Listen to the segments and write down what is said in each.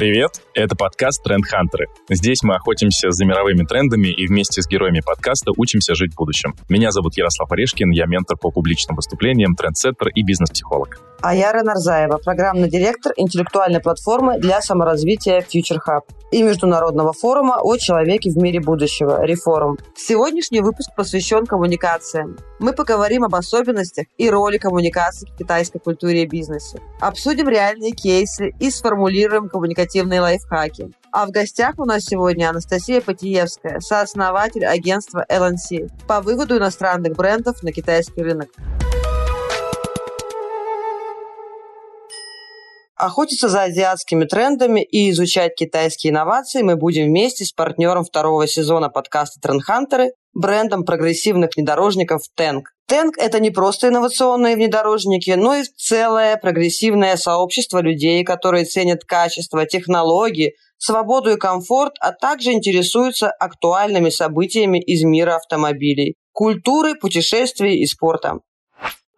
Привет, это подкаст «Тренд Хантеры». Здесь мы охотимся за мировыми трендами и вместе с героями подкаста учимся жить в будущем. Меня зовут Ярослав Орешкин, я ментор по публичным выступлениям, трендсеттер и бизнес-психолог. А я Рена Нарзаева, программный директор интеллектуальной платформы для саморазвития Future Hub и международного форума о человеке в мире будущего «Реформ». Сегодняшний выпуск посвящен коммуникациям. Мы поговорим об особенностях и роли коммуникаций в китайской культуре и бизнесе. Обсудим реальные кейсы и сформулируем коммуникативные лайфхаки. А в гостях у нас сегодня Анастасия Потиевская, сооснователь агентства LNC по выводу иностранных брендов на китайский рынок. Охотиться за азиатскими трендами и изучать китайские инновации мы будем вместе с партнером второго сезона подкаста «Трендхантеры» брендом прогрессивных внедорожников «Тэнк». «Тэнк» — это не просто инновационные внедорожники, но и целое прогрессивное сообщество людей, которые ценят качество, технологии, свободу и комфорт, а также интересуются актуальными событиями из мира автомобилей, культуры, путешествий и спорта.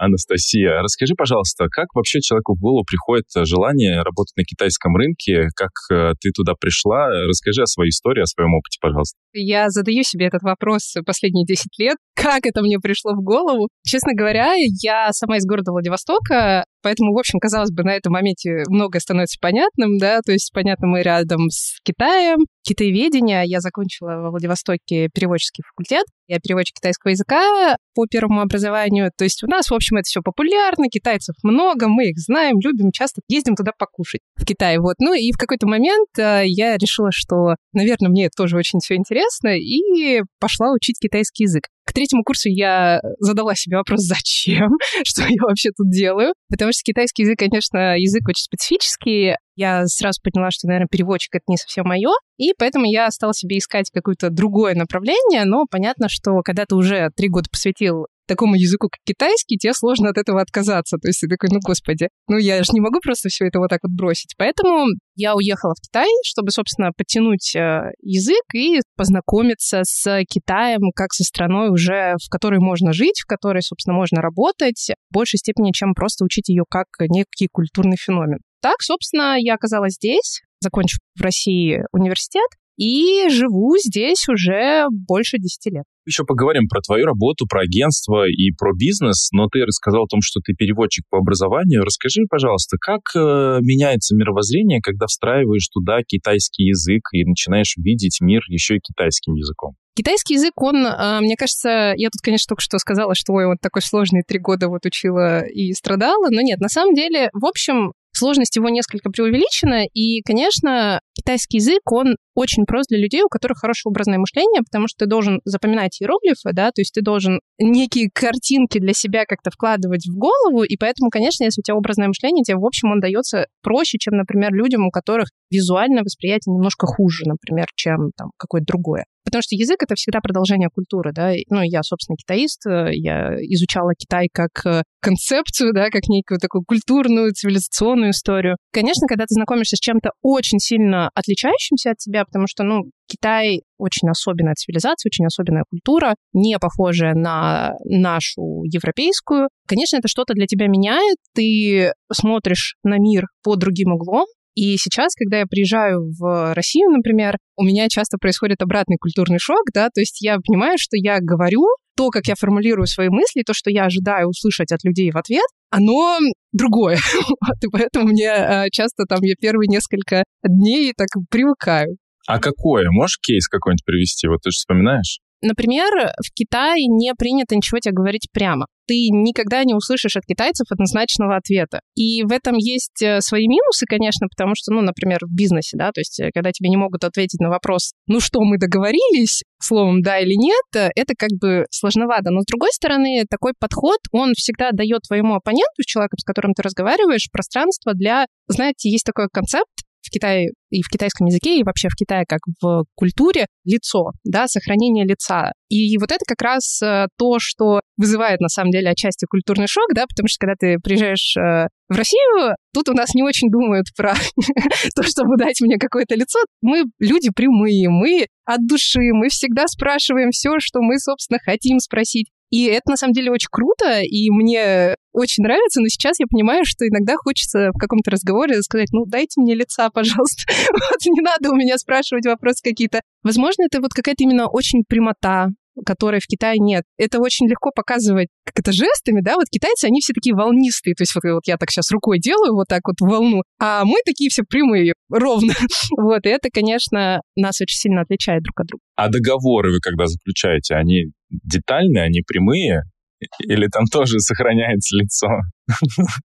Анастасия, расскажи, пожалуйста, как вообще человеку в голову приходит э, желание работать на китайском рынке? Как э, ты туда пришла? Расскажи о своей истории, о своем опыте, пожалуйста. Я задаю себе этот вопрос последние 10 лет. Как это мне пришло в голову? Честно говоря, я сама из города Владивостока, поэтому, в общем, казалось бы, на этом моменте многое становится понятным, да, то есть, понятно, мы рядом с Китаем, китаеведение. Я закончила во Владивостоке переводческий факультет. Я переводчик китайского языка по первому образованию. То есть у нас, в общем, это все популярно, китайцев много, мы их знаем, любим, часто ездим туда покушать в Китай. Вот. Ну и в какой-то момент э, я решила, что, наверное, мне это тоже очень все интересно, и пошла учить китайский язык. К третьему курсу я задала себе вопрос, зачем, что я вообще тут делаю. Потому что китайский язык, конечно, язык очень специфический. Я сразу поняла, что, наверное, переводчик — это не совсем мое. И поэтому я стала себе искать какое-то другое направление. Но понятно, что когда ты уже три года посвятил такому языку, как китайский, тебе сложно от этого отказаться. То есть ты такой, ну, господи, ну, я же не могу просто все это вот так вот бросить. Поэтому я уехала в Китай, чтобы, собственно, подтянуть э, язык и познакомиться с Китаем как со страной уже, в которой можно жить, в которой, собственно, можно работать в большей степени, чем просто учить ее как некий культурный феномен. Так, собственно, я оказалась здесь, закончив в России университет, и живу здесь уже больше 10 лет. Еще поговорим про твою работу, про агентство и про бизнес, но ты рассказал о том, что ты переводчик по образованию. Расскажи, пожалуйста, как э, меняется мировоззрение, когда встраиваешь туда китайский язык и начинаешь видеть мир еще и китайским языком? Китайский язык, он, э, мне кажется, я тут, конечно, только что сказала, что ой, он такой сложный, три года вот учила и страдала, но нет, на самом деле, в общем, Сложность его несколько преувеличена, и, конечно, китайский язык, он очень прост для людей, у которых хорошее образное мышление, потому что ты должен запоминать иероглифы, да, то есть ты должен некие картинки для себя как-то вкладывать в голову, и поэтому, конечно, если у тебя образное мышление, тебе, в общем, он дается проще, чем, например, людям, у которых визуальное восприятие немножко хуже, например, чем там какое-то другое. Потому что язык — это всегда продолжение культуры, да. Ну, я, собственно, китаист, я изучала Китай как э, концепцию, да, как некую такую культурную, цивилизационную историю. Конечно, когда ты знакомишься с чем-то очень сильно отличающимся от тебя, потому что, ну, Китай очень особенная цивилизация, очень особенная культура, не похожая на нашу европейскую. Конечно, это что-то для тебя меняет, ты смотришь на мир под другим углом, и сейчас, когда я приезжаю в Россию, например, у меня часто происходит обратный культурный шок, да, то есть я понимаю, что я говорю, то, как я формулирую свои мысли, то, что я ожидаю услышать от людей в ответ, оно другое. вот, и поэтому мне э, часто там я первые несколько дней так привыкаю. А какое? Можешь кейс какой-нибудь привести? Вот ты же вспоминаешь. Например, в Китае не принято ничего тебе говорить прямо. Ты никогда не услышишь от китайцев однозначного ответа. И в этом есть э, свои минусы, конечно, потому что, ну, например, в бизнесе, да, то есть э, когда тебе не могут ответить на вопрос, ну что, мы договорились, словом да или нет, э, это как бы сложновато. Но с другой стороны, такой подход, он всегда дает твоему оппоненту, человеку, с которым ты разговариваешь, пространство для, знаете, есть такой концепт, Китае и в китайском языке, и вообще в Китае как в культуре лицо, да, сохранение лица. И вот это как раз э, то, что вызывает на самом деле отчасти культурный шок, да, потому что когда ты приезжаешь э, в Россию, тут у нас не очень думают про то, чтобы дать мне какое-то лицо. Мы люди прямые, мы от души, мы всегда спрашиваем все, что мы, собственно, хотим спросить. И это, на самом деле, очень круто, и мне очень нравится, но сейчас я понимаю, что иногда хочется в каком-то разговоре сказать, ну, дайте мне лица, пожалуйста. вот не надо у меня спрашивать вопросы какие-то. Возможно, это вот какая-то именно очень прямота, которой в Китае нет. Это очень легко показывать, как это жестами, да, вот китайцы, они все такие волнистые, то есть вот, вот я так сейчас рукой делаю вот так вот волну, а мы такие все прямые, ровно. вот, и это, конечно, нас очень сильно отличает друг от друга. А договоры вы когда заключаете, они детальные, они прямые? Или там тоже сохраняется лицо?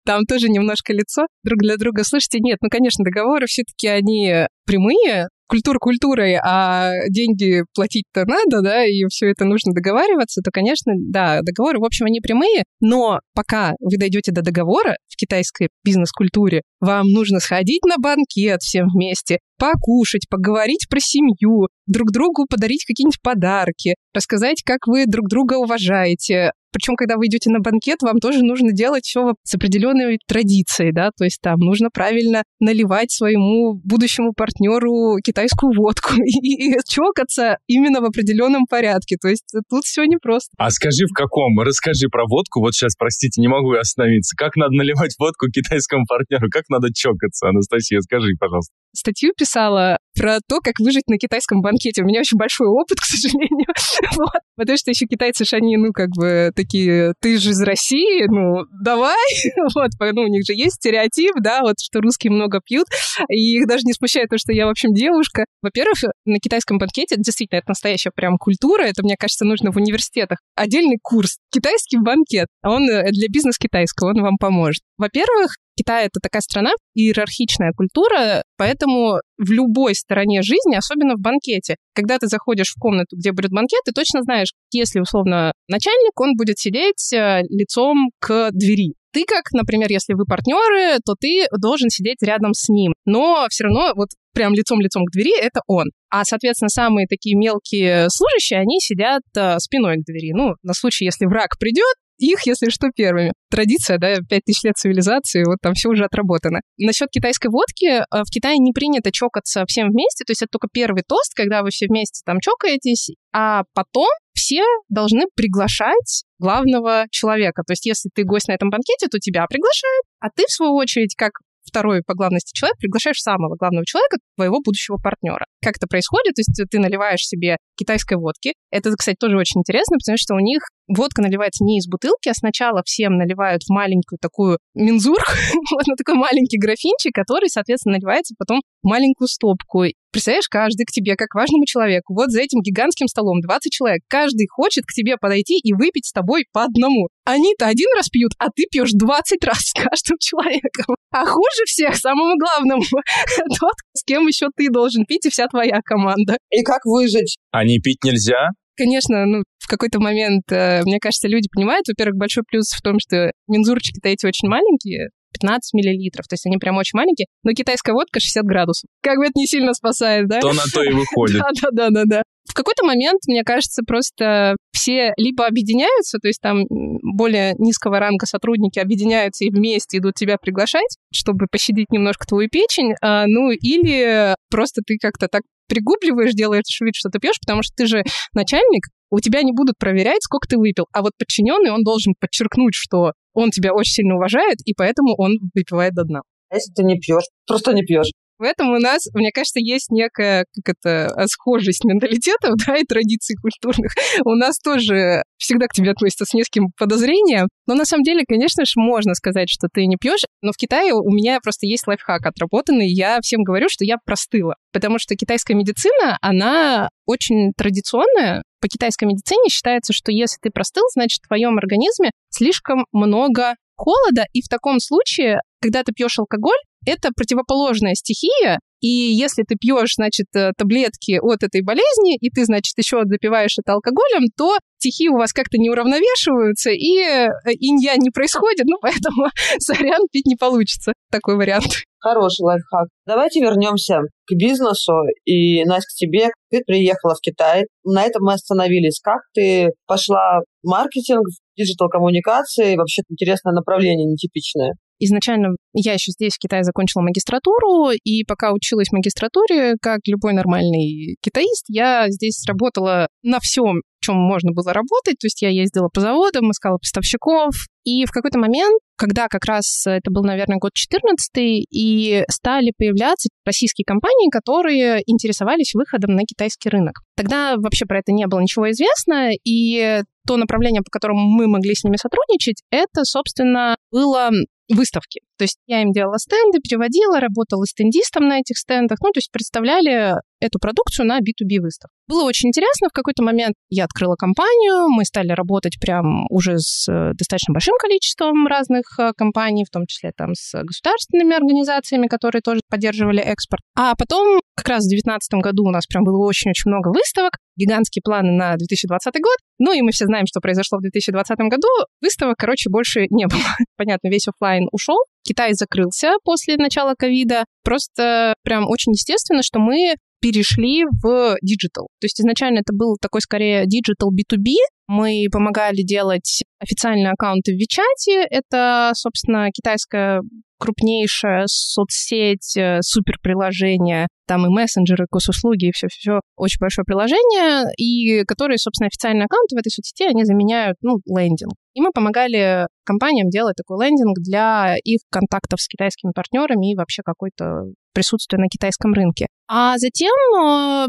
Там тоже немножко лицо друг для друга. Слушайте, нет, ну, конечно, договоры все-таки они прямые, культура культурой, а деньги платить-то надо, да, и все это нужно договариваться, то, конечно, да, договоры, в общем, они прямые, но пока вы дойдете до договора в китайской бизнес-культуре, вам нужно сходить на банкет всем вместе, покушать, поговорить про семью, друг другу подарить какие-нибудь подарки, рассказать, как вы друг друга уважаете, причем, когда вы идете на банкет, вам тоже нужно делать все с определенной традицией, да, то есть там нужно правильно наливать своему будущему партнеру китайскую водку и, и чокаться именно в определенном порядке. То есть тут все непросто. А скажи, в каком? Расскажи про водку. Вот сейчас, простите, не могу остановиться. Как надо наливать водку китайскому партнеру? Как надо чокаться? Анастасия, скажи, пожалуйста. Статью писала про то, как выжить на китайском банкете. У меня очень большой опыт, к сожалению. вот. Потому что еще китайцы же они, ну, как бы такие, ты же из России, ну, давай. вот, ну, у них же есть стереотип, да, вот, что русские много пьют, и их даже не смущает то, что я, в общем, девушка. Во-первых, на китайском банкете, действительно, это настоящая прям культура, это, мне кажется, нужно в университетах. Отдельный курс. Китайский банкет. Он э, для бизнес китайского, он вам поможет. Во-первых, Китай — это такая страна, иерархичная культура, поэтому в любой стороне жизни, особенно в банкете, когда ты заходишь в комнату, где будет банкет, ты точно знаешь, если, условно, начальник, он будет сидеть э, лицом к двери. Ты как, например, если вы партнеры, то ты должен сидеть рядом с ним. Но все равно вот прям лицом-лицом к двери это он. А, соответственно, самые такие мелкие служащие, они сидят э, спиной к двери. Ну, на случай, если враг придет, их, если что, первыми. Традиция, да, 5000 лет цивилизации, вот там все уже отработано. Насчет китайской водки, э, в Китае не принято чокаться всем вместе, то есть это только первый тост, когда вы все вместе там чокаетесь, а потом все должны приглашать главного человека. То есть если ты гость на этом банкете, то тебя приглашают, а ты, в свою очередь, как второй по главности человек, приглашаешь самого главного человека, твоего будущего партнера. Как это происходит? То есть ты наливаешь себе китайской водки. Это, кстати, тоже очень интересно, потому что у них водка наливается не из бутылки, а сначала всем наливают в маленькую такую мензур, вот на такой маленький графинчик, который, соответственно, наливается потом в маленькую стопку. Представляешь, каждый к тебе, как важному человеку, вот за этим гигантским столом 20 человек, каждый хочет к тебе подойти и выпить с тобой по одному. Они-то один раз пьют, а ты пьешь 20 раз с каждым человеком. А хуже всех, самому главному, тот, с кем еще ты должен пить, и вся твоя команда. И как выжить? А не пить нельзя? Конечно, ну, в какой-то момент, э, мне кажется, люди понимают, во-первых, большой плюс в том, что мензурчики-то эти очень маленькие, 15 миллилитров, то есть они прям очень маленькие, но китайская водка 60 градусов. Как бы это не сильно спасает, да? То на то и выходит. Да-да-да-да. В какой-то момент, мне кажется, просто все либо объединяются, то есть там более низкого ранга сотрудники объединяются и вместе идут тебя приглашать, чтобы пощадить немножко твою печень, а, ну или просто ты как-то так пригубливаешь, делаешь вид, что ты пьешь, потому что ты же начальник, у тебя не будут проверять, сколько ты выпил. А вот подчиненный, он должен подчеркнуть, что он тебя очень сильно уважает, и поэтому он выпивает до дна. А если ты не пьешь? Просто не пьешь. В этом у нас, мне кажется, есть некая как это, схожесть менталитетов да, и традиций культурных. У нас тоже всегда к тебе относятся с низким подозрением. Но на самом деле, конечно же, можно сказать, что ты не пьешь. Но в Китае у меня просто есть лайфхак отработанный. Я всем говорю, что я простыла. Потому что китайская медицина, она очень традиционная. По китайской медицине считается, что если ты простыл, значит, в твоем организме слишком много холода, и в таком случае, когда ты пьешь алкоголь, это противоположная стихия, и если ты пьешь, значит, э, таблетки от этой болезни, и ты, значит, еще допиваешь это алкоголем, то стихии у вас как-то не уравновешиваются, и э, инья не происходит, ну, поэтому, сорян, пить не получится. Такой вариант. Хороший лайфхак. Давайте вернемся к бизнесу. И, Настя, к тебе. Ты приехала в Китай. На этом мы остановились. Как ты пошла в маркетинг, в диджитал-коммуникации? Вообще интересное направление, нетипичное. Изначально я еще здесь, в Китае, закончила магистратуру, и пока училась в магистратуре, как любой нормальный китаист, я здесь работала на всем чем можно было работать. То есть я ездила по заводам, искала поставщиков. И в какой-то момент, когда как раз это был, наверное, год 14 и стали появляться российские компании, которые интересовались выходом на китайский рынок. Тогда вообще про это не было ничего известно, и то направление, по которому мы могли с ними сотрудничать, это, собственно, было выставки. То есть я им делала стенды, переводила, работала стендистом на этих стендах. Ну, то есть представляли эту продукцию на B2B выставках. Было очень интересно. В какой-то момент я открыла компанию, мы стали работать прям уже с э, достаточно большим количеством разных э, компаний, в том числе там с государственными организациями, которые тоже поддерживали экспорт. А потом, как раз в 2019 году у нас прям было очень-очень много выставок, гигантские планы на 2020 год. Ну и мы все знаем, что произошло в 2020 году. Выставок, короче, больше не было. Понятно, весь офлайн ушел. Китай закрылся после начала ковида. Просто прям очень естественно, что мы перешли в digital. То есть изначально это был такой скорее digital B2B. Мы помогали делать официальные аккаунты в Вичате. Это, собственно, китайская крупнейшая соцсеть, э, супер приложение, там и мессенджеры, госуслуги, и все-все-все, очень большое приложение, и которые, собственно, официальные аккаунты в этой соцсети, они заменяют, ну, лендинг. И мы помогали компаниям делать такой лендинг для их контактов с китайскими партнерами и вообще какой-то присутствие на китайском рынке. А затем э,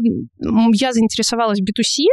я заинтересовалась B2C,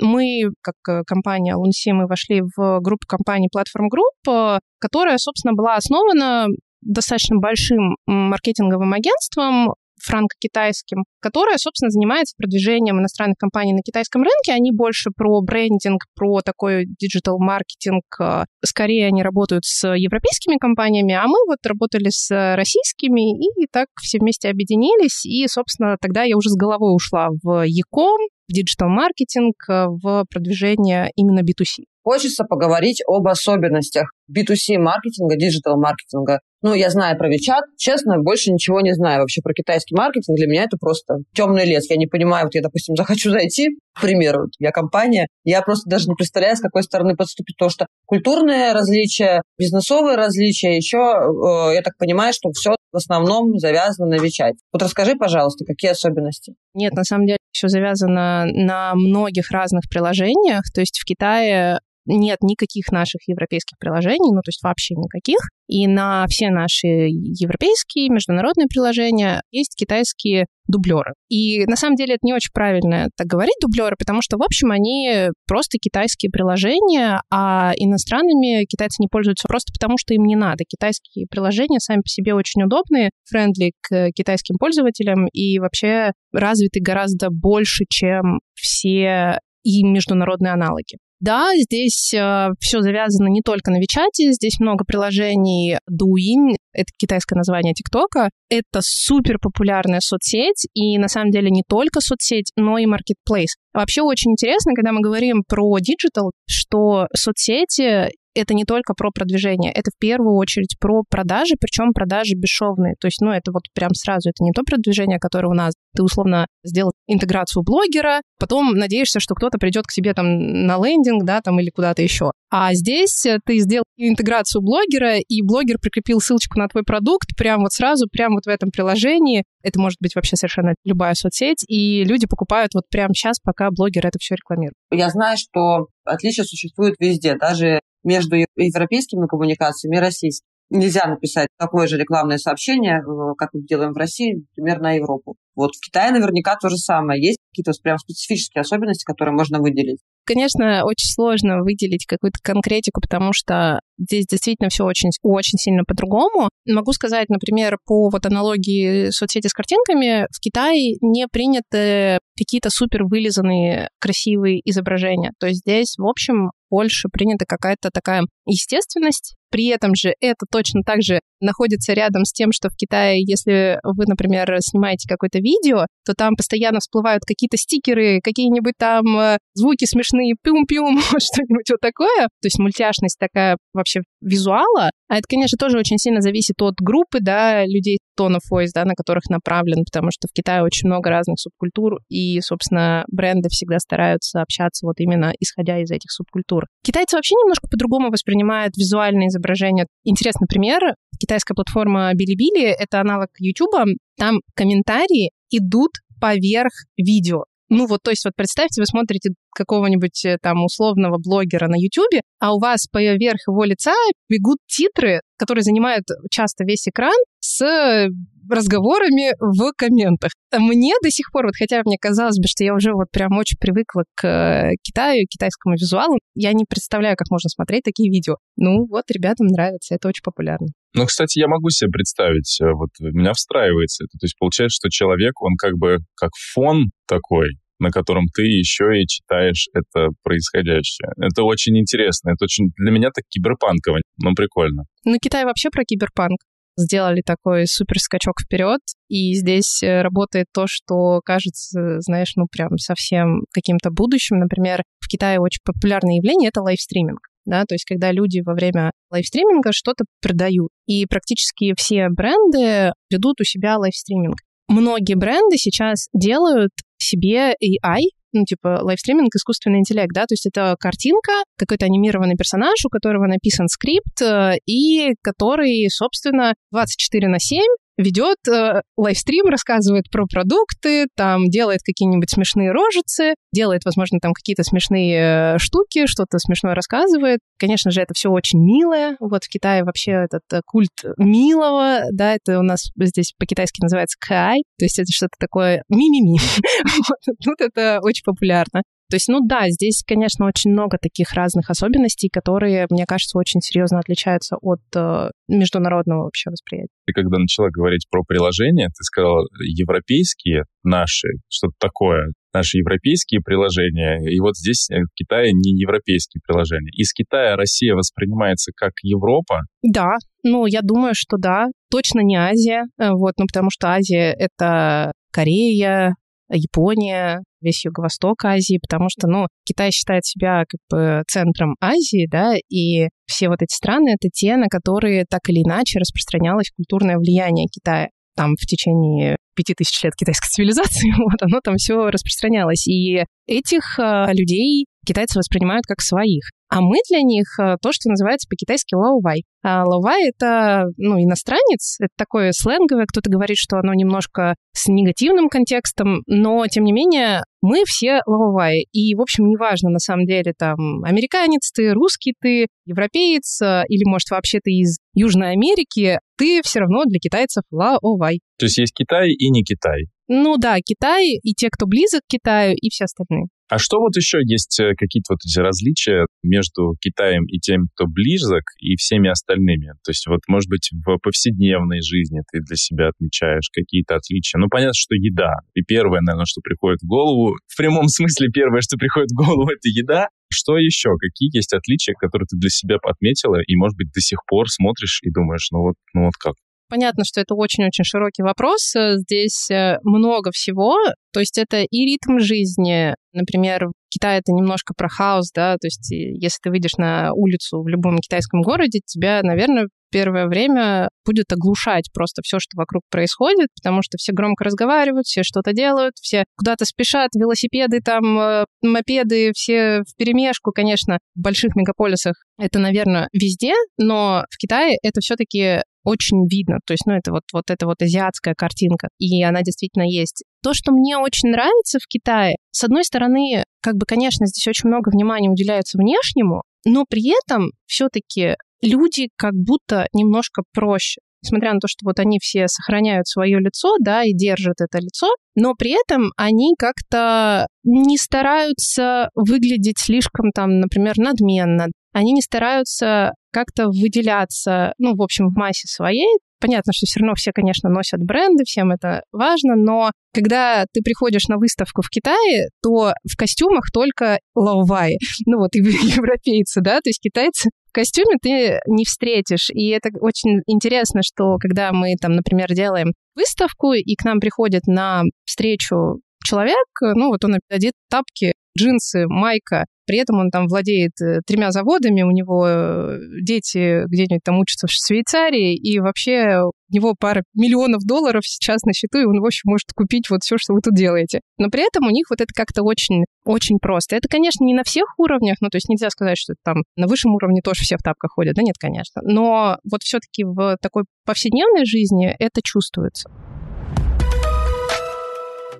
мы, как э, компания Лунси, мы вошли в группу компаний Platform Group, которая, собственно, была основана достаточно большим маркетинговым агентством, франко-китайским, которое, собственно, занимается продвижением иностранных компаний на китайском рынке. Они больше про брендинг, про такой digital-маркетинг. Э, скорее они работают с европейскими компаниями, а мы вот работали с российскими, и так все вместе объединились. И, собственно, тогда я уже с головой ушла в e-com, в digital-маркетинг, э, в продвижение именно B2C. Хочется поговорить об особенностях B2C маркетинга, digital маркетинга. Ну, я знаю про Вичат. Честно, больше ничего не знаю вообще про китайский маркетинг. Для меня это просто темный лес. Я не понимаю, вот я, допустим, захочу зайти, к примеру, вот я компания, я просто даже не представляю, с какой стороны подступить, потому что культурные различия, бизнесовые различия, еще, э, я так понимаю, что все в основном завязано на Вичате. Вот расскажи, пожалуйста, какие особенности? Нет, на самом деле все завязано на многих разных приложениях. То есть в Китае нет никаких наших европейских приложений, ну, то есть вообще никаких. И на все наши европейские, международные приложения есть китайские дублеры. И на самом деле это не очень правильно так говорить дублеры, потому что, в общем, они просто китайские приложения, а иностранными китайцы не пользуются просто потому, что им не надо. Китайские приложения сами по себе очень удобные, френдли к китайским пользователям и вообще развиты гораздо больше, чем все и международные аналоги. Да, здесь э, все завязано не только на Вичате, здесь много приложений Douyin, это китайское название ТикТока. Это супер популярная соцсеть, и на самом деле не только соцсеть, но и marketplace. Вообще очень интересно, когда мы говорим про digital, что соцсети это не только про продвижение, это в первую очередь про продажи, причем продажи бесшовные. То есть, ну, это вот прям сразу, это не то продвижение, которое у нас. Ты условно сделал интеграцию блогера, потом надеешься, что кто-то придет к тебе там на лендинг, да, там или куда-то еще. А здесь ты сделал интеграцию блогера, и блогер прикрепил ссылочку на твой продукт прямо вот сразу, прямо вот в этом приложении. Это может быть вообще совершенно любая соцсеть, и люди покупают вот прямо сейчас, пока блогер это все рекламирует. Я знаю, что отличия существуют везде, даже между европейскими коммуникациями и российскими. Нельзя написать такое же рекламное сообщение, э, как мы делаем в России, например, на Европу. Вот в Китае наверняка то же самое. Есть какие-то прям специфические особенности, которые можно выделить? Конечно, очень сложно выделить какую-то конкретику, потому что здесь действительно все очень, очень сильно по-другому. Могу сказать, например, по вот аналогии соцсети с картинками, в Китае не приняты какие-то супер вылизанные красивые изображения. То есть здесь, в общем, больше принята какая-то такая естественность. При этом же это точно так же находится рядом с тем, что в Китае, если вы, например, снимаете какое-то видео, то там постоянно всплывают какие-то стикеры, какие-нибудь там э, звуки смешные, пюм-пюм, что-нибудь вот такое. То есть мультяшность такая вообще визуала. А это, конечно, тоже очень сильно зависит от группы, да, людей of voice, да, на которых направлен, потому что в Китае очень много разных субкультур, и, собственно, бренды всегда стараются общаться вот именно исходя из этих субкультур. Китайцы вообще немножко по-другому воспринимают визуальные изображения. Интересный пример. Китайская платформа Bilibili — это аналог YouTube. Там комментарии идут поверх видео. Ну вот, то есть вот представьте, вы смотрите какого-нибудь э, там условного блогера на YouTube, а у вас поверх его лица бегут титры, которые занимают часто весь экран с разговорами в комментах. Мне до сих пор, вот хотя мне казалось бы, что я уже вот прям очень привыкла к э, Китаю, китайскому визуалу, я не представляю, как можно смотреть такие видео. Ну вот, ребятам нравится, это очень популярно. Ну, кстати, я могу себе представить, э, вот меня встраивается это. То есть получается, что человек, он как бы как фон такой, на котором ты еще и читаешь это происходящее. Это очень интересно. Это очень для меня так киберпанково, но прикольно. Ну, Китай вообще про киберпанк сделали такой супер скачок вперед, и здесь э, работает то, что кажется, знаешь, ну прям совсем каким-то будущим. Например, в Китае очень популярное явление — это livestreaming. Да, то есть когда люди во время livestreaming а что-то продают. И практически все бренды ведут у себя livestreaming. Многие бренды сейчас делают себе AI, ну, типа, livestreaming, искусственный интеллект, да, то есть это картинка, какой-то анимированный персонаж, у которого написан скрипт, э, и который, собственно, 24 на 7 ведет э, livestream, рассказывает про продукты, там делает какие-нибудь смешные рожицы, делает, возможно, там какие-то смешные э, штуки, что-то смешное рассказывает. Конечно же, это все очень милое. Вот в Китае вообще этот э, культ милого, да, это у нас здесь по-китайски называется 可爱, то есть это что-то такое ми-ми-ми. вот, это очень популярно. То есть, ну да, здесь, конечно, очень много таких разных особенностей, которые, мне кажется, очень серьезно отличаются от э, международного вообще восприятия. Ты когда начала говорить про приложения, ты сказала европейские наши, что-то такое, наши европейские приложения, и вот здесь в Китае не европейские приложения. Из Китая Россия воспринимается как Европа? Да, ну, я думаю, что да. Точно не Азия, э, вот, ну, потому что Азия — это Корея, Япония, весь юго-восток Азии, потому что, ну, Китай считает себя как бы центром Азии, да, и все вот эти страны — это те, на которые так или иначе распространялось культурное влияние Китая. Там в течение пяти тысяч лет китайской цивилизации, вот оно там все распространялось. И этих э, людей китайцы воспринимают как своих. А мы для них э, то, что называется по-китайски лаувай. А лаувай — это ну, иностранец, это такое сленговое, кто-то говорит, что оно немножко с негативным контекстом, но, тем не менее, мы все лаувай. И, в общем, неважно, на самом деле, там, американец ты, русский ты, европеец, э, или, может, вообще ты из Южной Америки, ты все равно для китайцев лаовай. То есть есть Китай и не Китай? Ну да, Китай и те, кто близок к Китаю, и все остальные. А что вот еще есть э, какие-то вот эти различия между Китаем и тем, кто близок, и всеми остальными? То есть вот, может быть, в повседневной жизни ты для себя отмечаешь какие-то отличия? Ну, понятно, что еда. И первое, наверное, что приходит в голову, в прямом смысле первое, что приходит в голову, это еда. Что еще? Какие есть отличия, которые ты для себя отметила, и, может быть, до сих пор смотришь и думаешь, ну вот, ну вот как? Понятно, что это очень-очень широкий вопрос. Здесь э, много всего. То есть это и ритм жизни. Например, в Китае это немножко про хаос, да, то есть если ты выйдешь на улицу в любом китайском городе, тебя, наверное, первое время будет оглушать просто все, что вокруг происходит, потому что все громко разговаривают, все что-то делают, все куда-то спешат, велосипеды там, э, мопеды, все в перемешку, конечно, в больших мегаполисах это, наверное, везде, но в Китае это все-таки очень видно. То есть, ну, это вот, вот эта вот азиатская картинка, и она действительно есть. То, что мне очень нравится в Китае, с одной стороны, как бы, конечно, здесь очень много внимания уделяется внешнему, но при этом все-таки люди как будто немножко проще. Несмотря на то, что вот они все сохраняют свое лицо, да, и держат это лицо, но при этом они как-то не стараются выглядеть слишком там, например, надменно. Они не стараются как-то выделяться, ну, в общем, в массе своей. Понятно, что все равно все, конечно, носят бренды, всем это важно, но когда ты приходишь на выставку в Китае, то в костюмах только лаовай, ну вот и европейцы, да, то есть китайцы в костюме ты не встретишь. И это очень интересно, что когда мы там, например, делаем выставку, и к нам приходит на встречу человек, ну вот он одет тапки, джинсы, майка, при этом он там владеет э, тремя заводами, у него э, дети где-нибудь там учатся в Швейцарии, и вообще у него пара миллионов долларов сейчас на счету, и он, в общем, может купить вот все, что вы тут делаете. Но при этом у них вот это как-то очень, очень просто. Это, конечно, не на всех уровнях, ну, то есть нельзя сказать, что там на высшем уровне тоже все в тапках ходят, да нет, конечно. Но вот все-таки в такой повседневной жизни это чувствуется.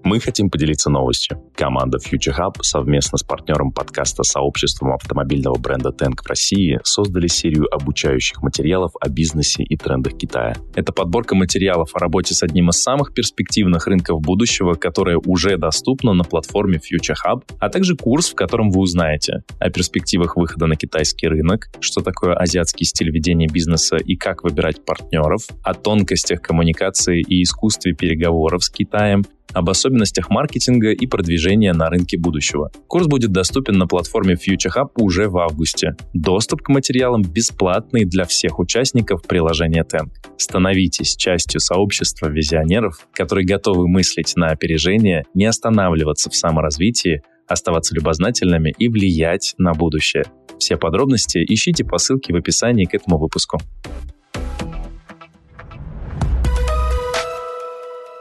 Мы хотим поделиться новостью. Команда Future Hub совместно с партнером подкаста сообществом автомобильного бренда Tank в России создали серию обучающих материалов о бизнесе и трендах Китая. Это подборка материалов о работе с одним из самых перспективных рынков будущего, которая уже доступна на платформе Future Hub, а также курс, в котором вы узнаете о перспективах выхода на китайский рынок, что такое азиатский стиль ведения бизнеса и как выбирать партнеров, о тонкостях коммуникации и искусстве переговоров с Китаем, об особенностях маркетинга и продвижения на рынке будущего. Курс будет доступен на платформе Future Hub уже в августе. Доступ к материалам бесплатный для всех участников приложения Tank. Становитесь частью сообщества визионеров, которые готовы мыслить на опережение, не останавливаться в саморазвитии, оставаться любознательными и влиять на будущее. Все подробности ищите по ссылке в описании к этому выпуску.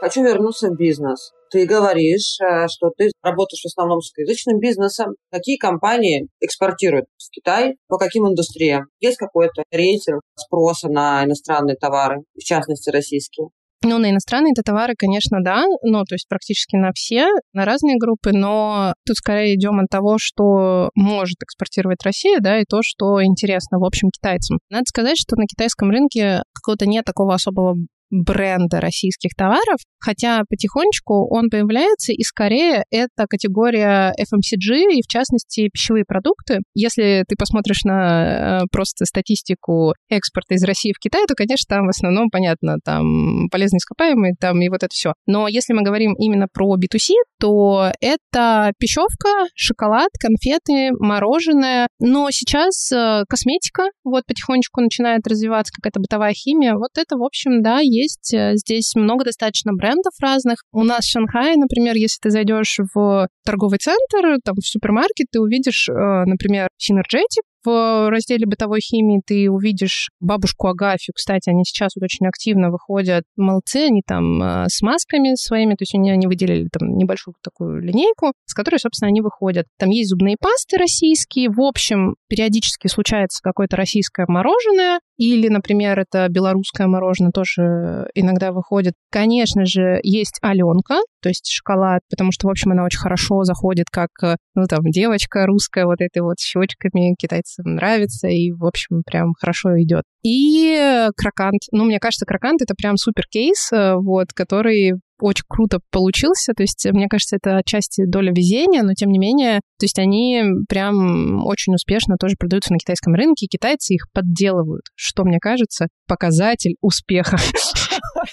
Хочу вернуться в бизнес. Ты говоришь, э, что ты работаешь в основном с русскоязычным бизнесом. Какие компании экспортируют в Китай? По каким индустриям? Есть какой-то рейтинг спроса на иностранные товары, в частности, российские? Ну, на иностранные это товары, конечно, да, ну, то есть практически на все, на разные группы, но тут скорее идем от того, что может экспортировать Россия, да, и то, что интересно, в общем, китайцам. Надо сказать, что на китайском рынке какого-то нет такого особого бренда российских товаров, хотя потихонечку он появляется, и скорее это категория FMCG и, в частности, пищевые продукты. Если ты посмотришь на э, просто статистику экспорта из России в Китай, то, конечно, там в основном, понятно, там полезные ископаемые, там и вот это все. Но если мы говорим именно про B2C, то это пищевка, шоколад, конфеты, мороженое. Но сейчас э, косметика вот потихонечку начинает развиваться, какая-то бытовая химия. Вот это, в общем, да, есть. Э, здесь много достаточно брендов разных. У нас в Шанхае, например, если ты зайдешь в торговый центр, там, в супермаркет, ты увидишь, э, например, Synergetic, в разделе бытовой химии ты увидишь бабушку Агафью. Кстати, они сейчас вот очень активно выходят. Молодцы, они там э, с масками своими, то есть они, они выделили там небольшую такую линейку, с которой, собственно, они выходят. Там есть зубные пасты российские. В общем, периодически случается какое-то российское мороженое, или, например, это белорусское мороженое тоже иногда выходит. Конечно же, есть Аленка, то есть шоколад, потому что, в общем, она очень хорошо заходит как, э, ну, там, девочка русская вот этой вот щечками, китайцам нравится, и, в общем, прям хорошо идет. И крокант. Ну, мне кажется, крокант — это прям супер кейс, э, вот, который очень круто получился. То есть, мне кажется, это отчасти доля везения, но тем не менее, то есть они прям очень успешно тоже продаются на китайском рынке, и китайцы их подделывают, что, мне кажется, показатель успеха.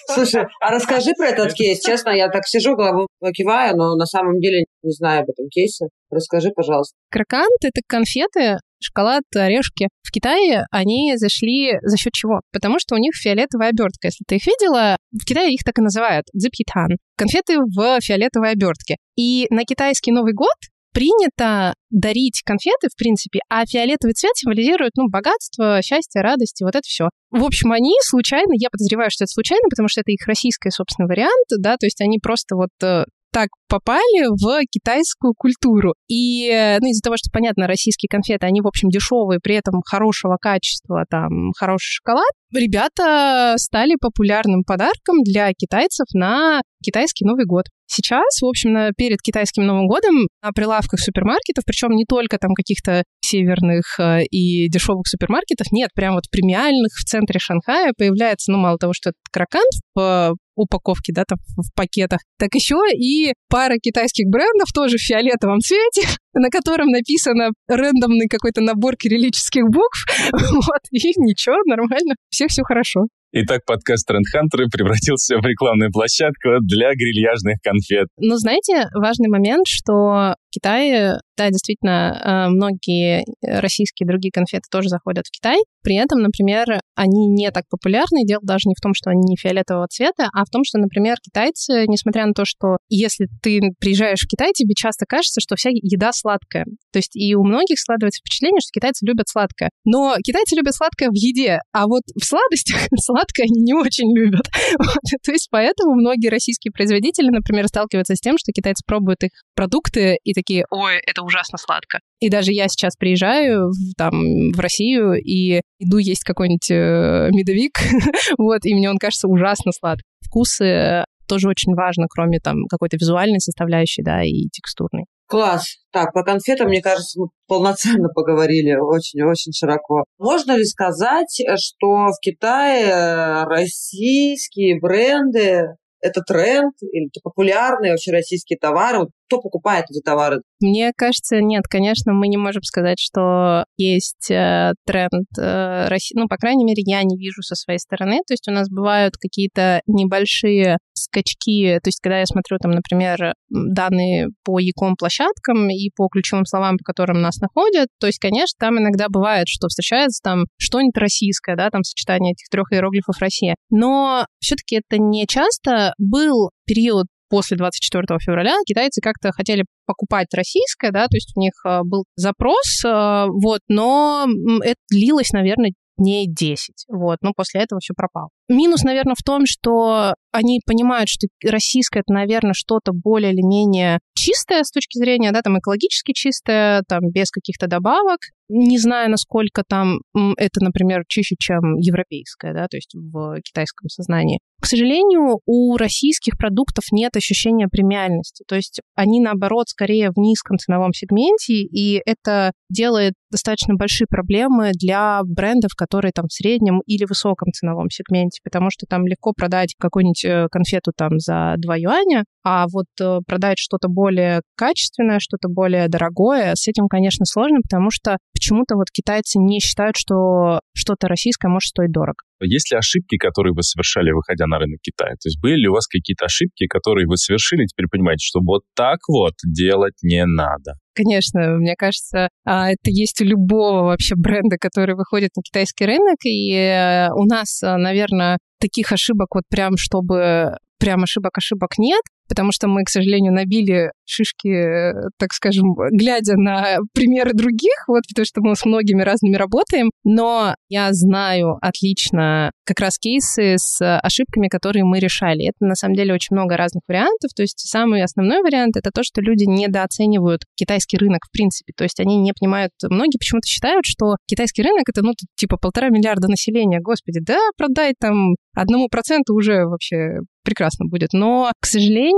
Слушай, а расскажи про этот кейс. Честно, я так сижу, голову киваю, но на самом деле не знаю об этом кейсе. Расскажи, пожалуйста. Крокант — это конфеты, шоколад, орешки. В Китае они зашли за счет чего? Потому что у них фиолетовая обертка. Если ты их видела, в Китае их так и называют — дзипхитан. Конфеты в фиолетовой обертке. И на китайский Новый год принято дарить конфеты, в принципе, а фиолетовый цвет символизирует, ну, богатство, счастье, радость и вот это все. В общем, они случайно, я подозреваю, что это случайно, потому что это их российский, собственно, вариант, да, то есть они просто вот э, так попали в китайскую культуру. И, э, ну, из-за того, что, понятно, российские конфеты, они, в общем, дешевые, при этом хорошего качества, там, хороший шоколад, ребята стали популярным подарком для китайцев на китайский Новый год. Сейчас, в общем, перед китайским Новым годом на прилавках супермаркетов, причем не только там каких-то северных э, и дешевых супермаркетов, нет, прям вот премиальных в центре Шанхая появляется, ну, мало того, что это крокант в упаковке, да, там в пакетах, так еще и пара китайских брендов тоже в фиолетовом цвете, на котором написано рандомный какой-то набор кириллических букв, вот, и ничего, нормально, всех все хорошо. Итак, подкаст Трендхантеры превратился в рекламную площадку для грильяжных конфет. Ну, знаете, важный момент, что Китае, да, действительно, э, многие российские другие конфеты тоже заходят в Китай. При этом, например, они не так популярны. Дело даже не в том, что они не фиолетового цвета, а в том, что, например, китайцы, несмотря на то, что если ты приезжаешь в Китай, тебе часто кажется, что вся еда сладкая. То есть и у многих складывается впечатление, что китайцы любят сладкое. Но китайцы любят сладкое в еде, а вот в сладостях сладкое они не очень любят. Вот. То есть поэтому многие российские производители, например, сталкиваются с тем, что китайцы пробуют их продукты и такие, ой, это ужасно сладко. И даже я сейчас приезжаю в, там, в Россию и иду есть какой-нибудь э, медовик, вот, и мне он кажется ужасно сладкий. Вкусы тоже очень важно, кроме там какой-то визуальной составляющей, да, и текстурной. Класс. Так, по конфетам, мне кажется, мы полноценно поговорили очень-очень широко. Можно ли сказать, что в Китае российские бренды это тренд или это популярные вообще российские товары? Кто покупает эти товары? Мне кажется, нет, конечно, мы не можем сказать, что есть э, тренд э, России. Ну, по крайней мере, я не вижу со своей стороны. То есть у нас бывают какие-то небольшие скачки. То есть когда я смотрю там, например, данные по Яком площадкам и по ключевым словам, по которым нас находят, то есть, конечно, там иногда бывает, что встречается там что-нибудь российское, да, там сочетание этих трех иероглифов Россия. Но все-таки это не часто был период после 24 февраля китайцы как-то хотели покупать российское, да, то есть у них э, был запрос, э, вот, но это длилось, наверное, дней 10. Вот, но после этого все пропало. Минус, наверное, в том, что они понимают, что российское это, наверное, что-то более или менее чистое с точки зрения, да, там экологически чистое, там без каких-то добавок. Не знаю, насколько там это, например, чище, чем европейское, да, то есть в китайском сознании. К сожалению, у российских продуктов нет ощущения премиальности. То есть они, наоборот, скорее в низком ценовом сегменте, и это делает достаточно большие проблемы для брендов, которые там в среднем или высоком ценовом сегменте, потому что там легко продать какую-нибудь э, конфету там за 2 юаня, а вот э, продать что-то более качественное, что-то более дорогое, с этим, конечно, сложно, потому что почему-то вот китайцы не считают, что что-то российское может стоить дорого. Есть ли ошибки, которые вы совершали, выходя на рынок Китая? То есть были ли у вас какие-то ошибки, которые вы совершили, и теперь понимаете, что вот так вот делать не надо? Конечно, мне кажется, а, это есть у любого вообще бренда, который выходит на китайский рынок, и э, у нас, э, наверное, таких ошибок вот прям, чтобы прям ошибок-ошибок нет, потому что мы, к сожалению, набили шишки, так скажем, глядя на примеры других, вот, потому что мы с многими разными работаем, но я знаю отлично как раз кейсы с ошибками, которые мы решали. Это, на самом деле, очень много разных вариантов, то есть самый основной вариант — это то, что люди недооценивают китайский рынок в принципе, то есть они не понимают, многие почему-то считают, что китайский рынок — это, ну, типа полтора миллиарда населения, господи, да, продай там одному проценту уже вообще прекрасно будет. Но, к сожалению,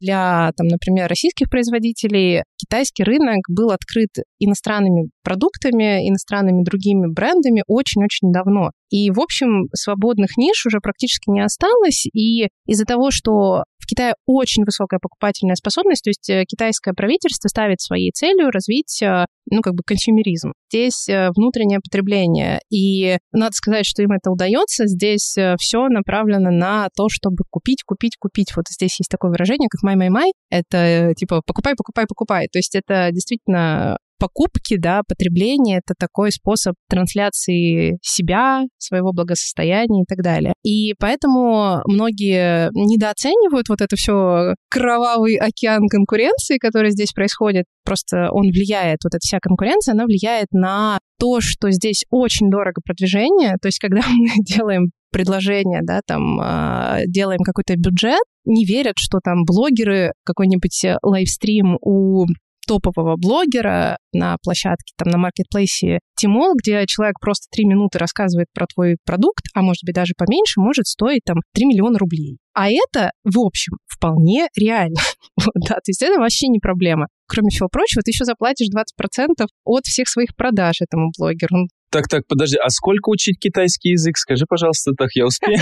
для, там, например, российских производителей китайский рынок был открыт иностранными продуктами, иностранными другими брендами очень-очень давно. И, в общем, свободных ниш уже практически не осталось. И из-за того, что в Китае очень высокая покупательная способность, то есть э, китайское правительство ставит своей целью развить, э, ну, как бы консюмеризм. Здесь э, внутреннее потребление. И надо сказать, что им это удается. Здесь все направлено на то, чтобы купить, купить, купить. Вот здесь есть такое выражение, как май-май-май. Это типа покупай, покупай, покупай. То есть это действительно покупки, да, потребление — это такой способ трансляции себя, своего благосостояния и так далее. И поэтому многие недооценивают вот это все кровавый океан конкуренции, который здесь происходит. Просто он влияет, вот эта вся конкуренция, она влияет на то, что здесь очень дорого продвижение. То есть когда мы делаем предложение, да, там э, делаем какой-то бюджет, не верят, что там блогеры, какой-нибудь лайвстрим у топового блогера на площадке, там на маркетплейсе Тимол, где человек просто три минуты рассказывает про твой продукт, а может быть даже поменьше, может стоить там 3 миллиона рублей. А это, в общем, вполне реально. вот, да, то есть это вообще не проблема. Кроме всего прочего, ты еще заплатишь 20% от всех своих продаж этому блогеру. Так, так, подожди, а сколько учить китайский язык? Скажи, пожалуйста, так я успею.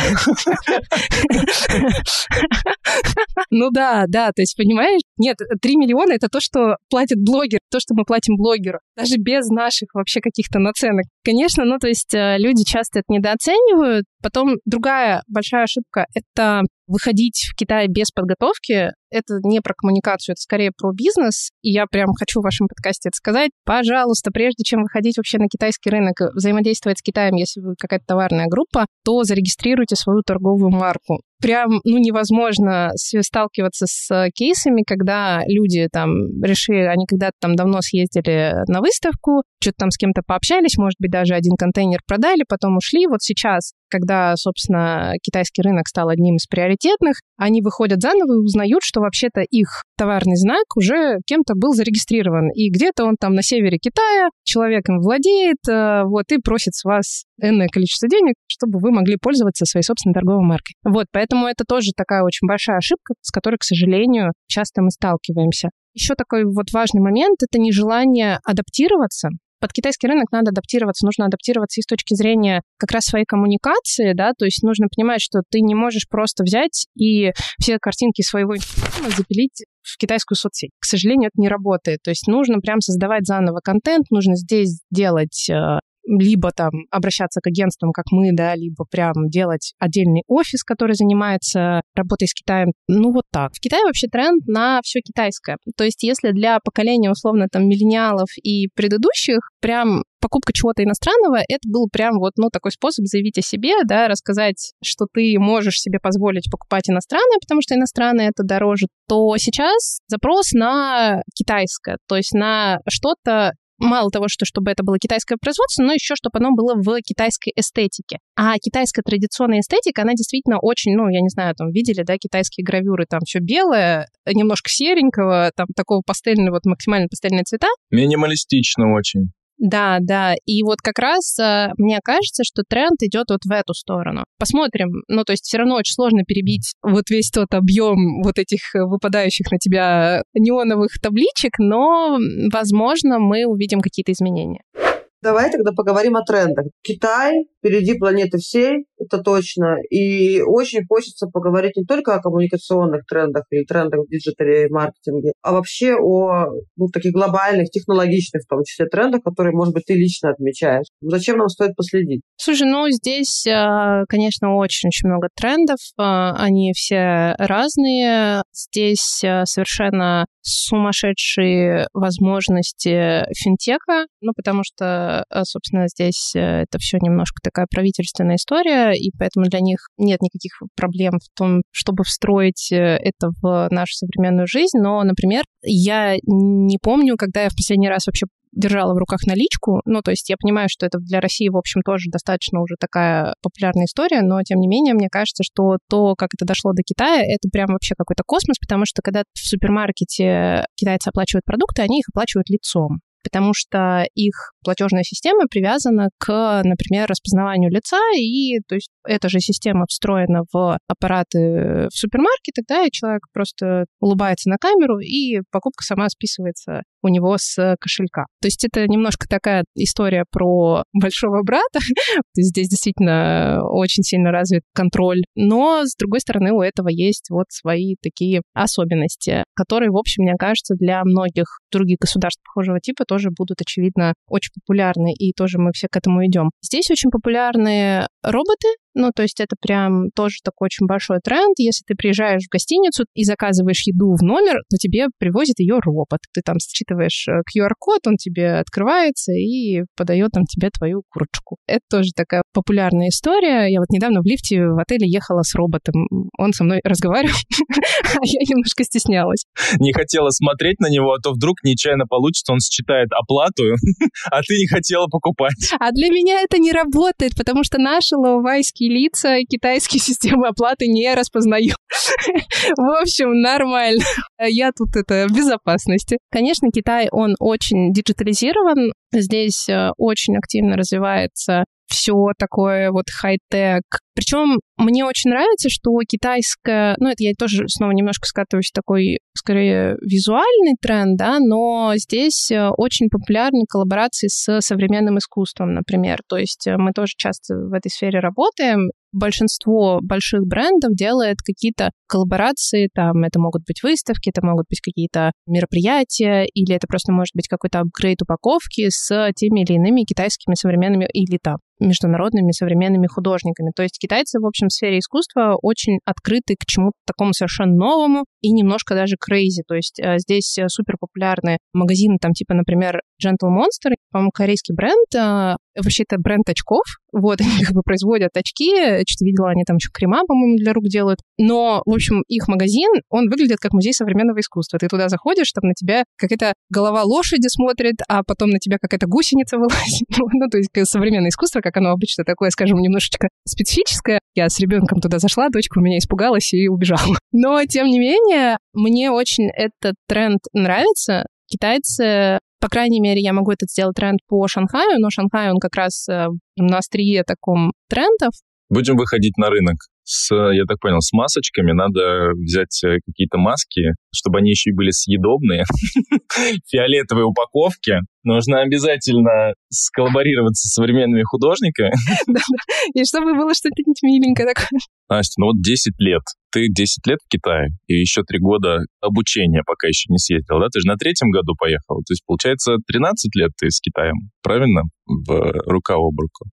Ну да, да, то есть, понимаешь, нет, 3 миллиона — это то, что платит блогер, то, что мы платим блогеру, даже без наших вообще каких-то наценок. Конечно, ну то есть э, люди часто это недооценивают. Потом другая большая ошибка — это выходить в Китай без подготовки, это не про коммуникацию, это скорее про бизнес. И я прям хочу в вашем подкасте это сказать. Пожалуйста, прежде чем выходить вообще на китайский рынок, взаимодействовать с Китаем, если вы какая-то товарная группа, то зарегистрируйте свою торговую марку прям, ну, невозможно сталкиваться с кейсами, когда люди там решили, они когда-то там давно съездили на выставку, что-то там с кем-то пообщались, может быть, даже один контейнер продали, потом ушли. Вот сейчас когда, собственно, китайский рынок стал одним из приоритетных, они выходят заново и узнают, что вообще-то их товарный знак уже кем-то был зарегистрирован. И где-то он там на севере Китая, человек им владеет, э, вот, и просит с вас энное количество денег, чтобы вы могли пользоваться своей собственной торговой маркой. Вот, поэтому это тоже такая очень большая ошибка, с которой, к сожалению, часто мы сталкиваемся. Еще такой вот важный момент — это нежелание адаптироваться, под китайский рынок надо адаптироваться, нужно адаптироваться и с точки зрения как раз своей коммуникации, да, то есть нужно понимать, что ты не можешь просто взять и все картинки своего инстаграма запилить в китайскую соцсеть. К сожалению, это не работает. То есть нужно прям создавать заново контент, нужно здесь делать э, либо там обращаться к агентствам, как мы, да, либо прям делать отдельный офис, который занимается работой с Китаем. Ну, вот так. В Китае вообще тренд на все китайское. То есть если для поколения, условно, там, миллениалов и предыдущих прям покупка чего-то иностранного, это был прям вот, ну, такой способ заявить о себе, да, рассказать, что ты можешь себе позволить покупать иностранное, потому что иностранное это дороже, то сейчас запрос на китайское, то есть на что-то мало того, что чтобы это было китайское производство, но еще чтобы оно было в китайской эстетике. А китайская традиционная эстетика, она действительно очень, ну, я не знаю, там видели, да, китайские гравюры, там все белое, немножко серенького, там такого пастельного, вот максимально пастельные цвета. Минималистично очень. Да, да. И вот как раз э, мне кажется, что тренд идет вот в эту сторону. Посмотрим. Ну, то есть все равно очень сложно перебить вот весь тот объем вот этих э, выпадающих на тебя неоновых табличек, но, возможно, мы увидим какие-то изменения. Давай тогда поговорим о трендах. Китай впереди планеты всей, это точно. И очень хочется поговорить не только о коммуникационных трендах или трендах в digital е и маркетинге, а вообще о ну, таких глобальных, технологичных, в том числе, трендах, которые, может быть, ты лично отмечаешь. За чем нам стоит последить? Слушай, ну здесь, э, конечно, очень-очень много трендов. Э, они все разные. Здесь э, совершенно сумасшедшие возможности финтеха, ну, потому что, собственно, здесь это все немножко такая правительственная история, и поэтому для них нет никаких проблем в том, чтобы встроить это в нашу современную жизнь. Но, например, я не помню, когда я в последний раз вообще держала в руках наличку. Ну, то есть я понимаю, что это для России, в общем, тоже достаточно уже такая популярная история, но, тем не менее, мне кажется, что то, как это дошло до Китая, это прям вообще какой-то космос, потому что когда в супермаркете китайцы оплачивают продукты, они их оплачивают лицом потому что их платежная система привязана к, например, распознаванию лица, и то есть эта же система встроена в аппараты в супермаркете, да, и человек просто улыбается на камеру, и покупка сама списывается у него с кошелька. То есть это немножко такая история про большого брата. Здесь действительно очень сильно развит контроль. Но, с другой стороны, у этого есть вот свои такие особенности, которые, в общем, мне кажется, для многих других государств похожего типа тоже будут, очевидно, очень популярны, и тоже мы все к этому идем. Здесь очень популярны роботы, ну, то есть это прям тоже такой очень большой тренд. Если ты приезжаешь в гостиницу и заказываешь еду в номер, то тебе привозит ее робот. Ты там считываешь QR-код, э, он тебе открывается и подает там тебе твою курочку. Это тоже такая популярная история. Я вот недавно в лифте в отеле ехала с роботом. Он со мной разговаривал, а я немножко стеснялась. Не хотела смотреть на него, а то вдруг нечаянно получится, он считает оплату, а ты не хотела покупать. А для меня это не работает, потому что наши лица китайские системы оплаты не распознают. В общем, нормально. Я тут это в безопасности. Конечно, Китай, он очень диджитализирован. Здесь э, очень активно развивается все такое вот хай-тек. Причем мне очень нравится, что китайская, ну это я тоже снова немножко скатываюсь в такой, скорее, визуальный тренд, да, но здесь э, очень популярны коллаборации с современным искусством, например. То есть э, мы тоже часто в этой сфере работаем, большинство больших брендов делает какие-то коллаборации, там это могут быть выставки, это могут быть какие-то мероприятия, или это просто может быть какой-то апгрейд упаковки с теми или иными китайскими современными или там международными современными художниками. То есть китайцы, в общем, в сфере искусства очень открыты к чему-то такому совершенно новому и немножко даже крейзи. То есть э, здесь э, супер популярные магазины, там типа, например, Gentle Monster, по-моему, корейский бренд, э, вообще это бренд очков, вот, они как бы производят очки, что-то видела, они там еще крема, по-моему, для рук делают, но, в общем, их магазин, он выглядит как музей современного искусства. Ты туда заходишь, там на тебя какая-то голова лошади смотрит, а потом на тебя какая-то гусеница вылазит. ну, то есть современное искусство как оно обычно такое, скажем, немножечко специфическое. Я с ребенком туда зашла, дочка у меня испугалась и убежала. Но, тем не менее, мне очень этот тренд нравится. Китайцы по крайней мере, я могу этот сделать тренд по Шанхаю, но Шанхай, он как раз э, на острие таком трендов. Будем выходить на рынок с, я так понял, с масочками. Надо взять э, какие-то маски, чтобы они еще и были съедобные. Фиолетовые упаковки. Нужно обязательно сколлаборироваться с современными художниками. И чтобы было что-нибудь миленькое такое. Настя, ну вот 10 лет. Ты 10 лет в Китае, и еще 3 года обучения пока еще не съездил, да? Ты же на третьем году поехал. То есть, получается, 13 лет ты с Китаем, правильно? В рука об руку.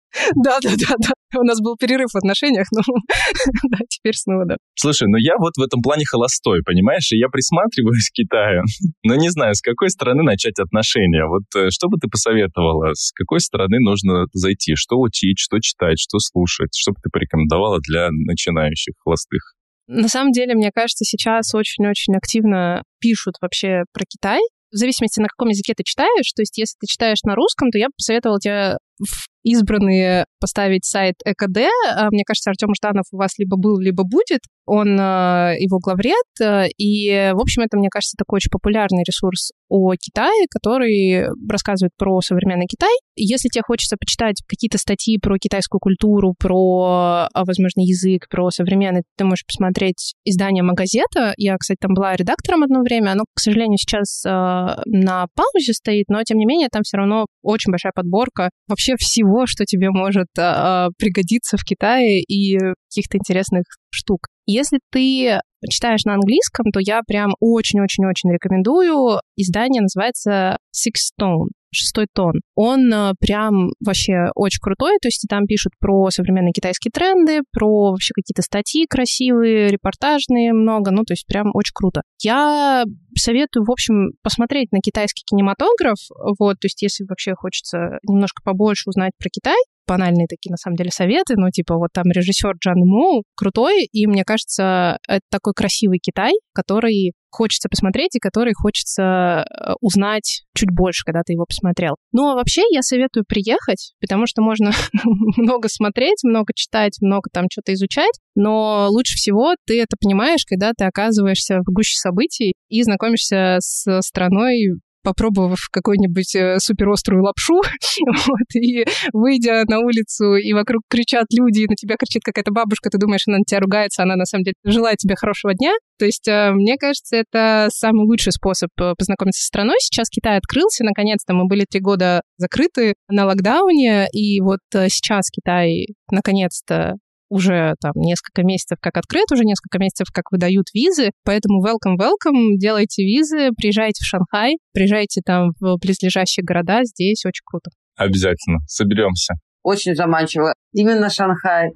Да, да, да, да. У нас был перерыв в отношениях, но да, теперь снова, да. Слушай, ну я вот в этом плане холостой, понимаешь? И я присматриваюсь к Китаю, но не знаю, с какой стороны начать отношения. Вот что бы ты посоветовала? С какой стороны нужно зайти? Что учить, что читать, что слушать? Что бы ты порекомендовала для начинающих холостых? На самом деле, мне кажется, сейчас очень-очень активно пишут вообще про Китай. В зависимости, на каком языке ты читаешь. То есть, если ты читаешь на русском, то я бы посоветовала тебе в избранные поставить сайт ЭКД. А, мне кажется, Артем Жданов у вас либо был, либо будет. Он э, его главред. Э, и, в общем, это, мне кажется, такой очень популярный ресурс о Китае, который рассказывает про современный Китай. Если тебе хочется почитать какие-то статьи про китайскую культуру, про, а, возможно, язык, про современный, ты можешь посмотреть издание «Магазета». Я, кстати, там была редактором одно время. Оно, к сожалению, сейчас на паузе стоит, но, тем не менее, там все равно очень большая подборка вообще всего, что тебе может э, пригодиться в Китае и каких-то интересных штук. Если ты читаешь на английском, то я прям очень-очень-очень рекомендую. Издание называется Six Stone шестой тон. Он э, прям вообще очень крутой, то есть там пишут про современные китайские тренды, про вообще какие-то статьи красивые, репортажные много, ну, то есть прям очень круто. Я советую, в общем, посмотреть на китайский кинематограф, вот, то есть если вообще хочется немножко побольше узнать про Китай, банальные такие, на самом деле, советы, ну, типа, вот там режиссер Джан Му крутой, и мне кажется, это такой красивый Китай, который хочется посмотреть и который хочется э, узнать чуть больше, когда ты его посмотрел. Ну, а вообще я советую приехать, потому что можно много смотреть, много читать, много там что-то изучать, но лучше всего ты это понимаешь, когда ты оказываешься в гуще событий и знакомишься с страной попробовав какую-нибудь э, суперострую лапшу, вот, и выйдя на улицу, и вокруг кричат люди, и на тебя кричит какая-то бабушка, ты думаешь, она на тебя ругается, она на самом деле желает тебе хорошего дня. То есть, э, мне кажется, это самый лучший способ э, познакомиться с страной. Сейчас Китай открылся, наконец-то мы были три года закрыты на локдауне, и вот сейчас Китай наконец-то уже там несколько месяцев как открыт, уже несколько месяцев как выдают визы, поэтому welcome, welcome, делайте визы, приезжайте в Шанхай, приезжайте там в близлежащие города, здесь очень круто. Обязательно, соберемся. Очень заманчиво. Именно Шанхай.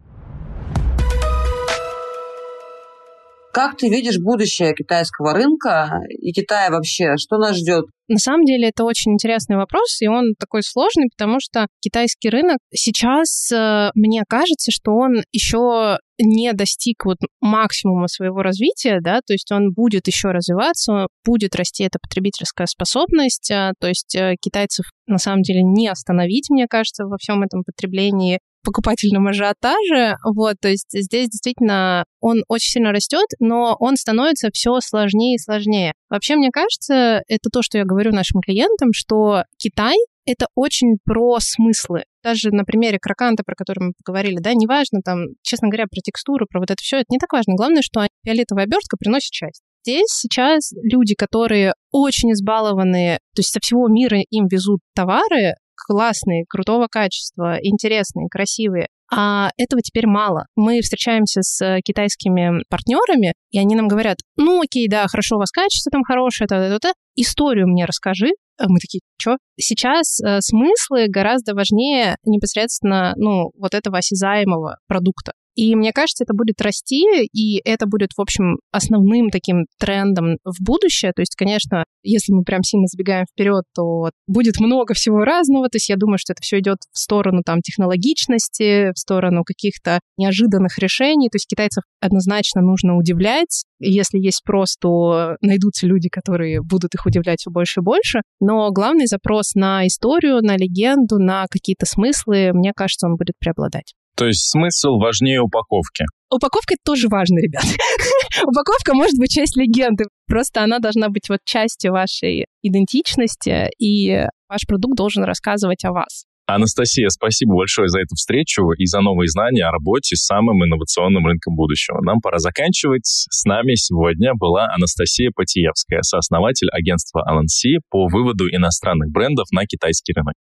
Как ты видишь будущее китайского рынка и Китая вообще? Что нас ждет? На самом деле это очень интересный вопрос, и он такой сложный, потому что китайский рынок сейчас, э, мне кажется, что он еще не достиг вот максимума своего развития, да, то есть он будет еще развиваться, будет расти эта потребительская способность, э, то есть э, китайцев на самом деле не остановить, мне кажется, во всем этом потреблении покупательном ажиотаже. Вот, то есть здесь действительно он очень сильно растет, но он становится все сложнее и сложнее. Вообще, мне кажется, это то, что я говорю нашим клиентам, что Китай это очень про смыслы. Даже на примере кроканта, про который мы поговорили, да, неважно там, честно говоря, про текстуру, про вот это все, это не так важно. Главное, что фиолетовая обертка приносит счастье. Здесь сейчас люди, которые очень избалованные, то есть со всего мира им везут товары, классные, крутого качества, интересные, красивые. А этого теперь мало. Мы встречаемся с китайскими партнерами, и они нам говорят, ну окей, да, хорошо, у вас качество там хорошее, -та -та. историю мне расскажи. А мы такие, что? Сейчас э, смыслы гораздо важнее непосредственно, ну, вот этого осязаемого продукта. И мне кажется, это будет расти, и это будет, в общем, основным таким трендом в будущее. То есть, конечно, если мы прям сильно забегаем вперед, то будет много всего разного. То есть я думаю, что это все идет в сторону там технологичности, в сторону каких-то неожиданных решений. То есть китайцев однозначно нужно удивлять. Если есть спрос, то найдутся люди, которые будут их удивлять все больше и больше. Но главный запрос на историю, на легенду, на какие-то смыслы, мне кажется, он будет преобладать. То есть смысл важнее упаковки. Упаковка тоже важно, ребят. Упаковка может быть часть легенды. Просто она должна быть вот частью вашей идентичности, и ваш продукт должен рассказывать о вас. Анастасия, спасибо большое за эту встречу и за новые знания о работе с самым инновационным рынком будущего. Нам пора заканчивать. С нами сегодня была Анастасия Потиевская, сооснователь агентства LNC по выводу иностранных брендов на китайский рынок.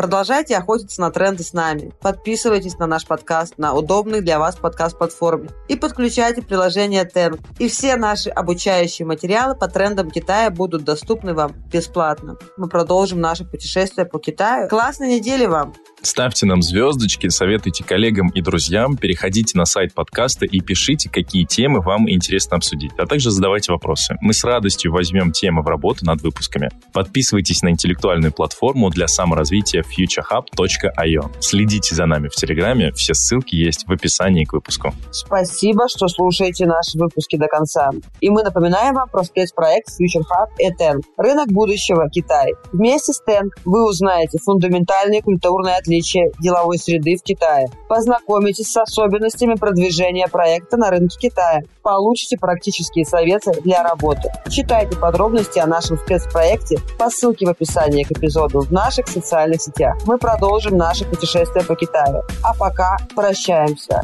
Продолжайте охотиться на тренды с нами. Подписывайтесь на наш подкаст на удобной для вас подкаст-платформе и подключайте приложение Тен. И все наши обучающие материалы по трендам Китая будут доступны вам бесплатно. Мы продолжим наше путешествие по Китаю. Классной недели вам! Ставьте нам звездочки, советуйте коллегам и друзьям, переходите на сайт подкаста и пишите, какие темы вам интересно обсудить, а также задавайте вопросы. Мы с радостью возьмем темы в работу над выпусками. Подписывайтесь на интеллектуальную платформу для саморазвития futurehub.io. Следите за нами в Телеграме, все ссылки есть в описании к выпуску. Спасибо, что слушаете наши выпуски до конца. И мы напоминаем вам про спецпроект Future Hub ETEN – рынок будущего Китай. Вместе с TEN вы узнаете фундаментальные культурные отличия деловой среды в Китае. Познакомитесь с особенностями продвижения проекта на рынке Китая. Получите практические советы для работы. Читайте подробности о нашем спецпроекте по ссылке в описании к эпизоду в наших социальных сетях. Мы продолжим наше путешествие по Китаю. А пока прощаемся.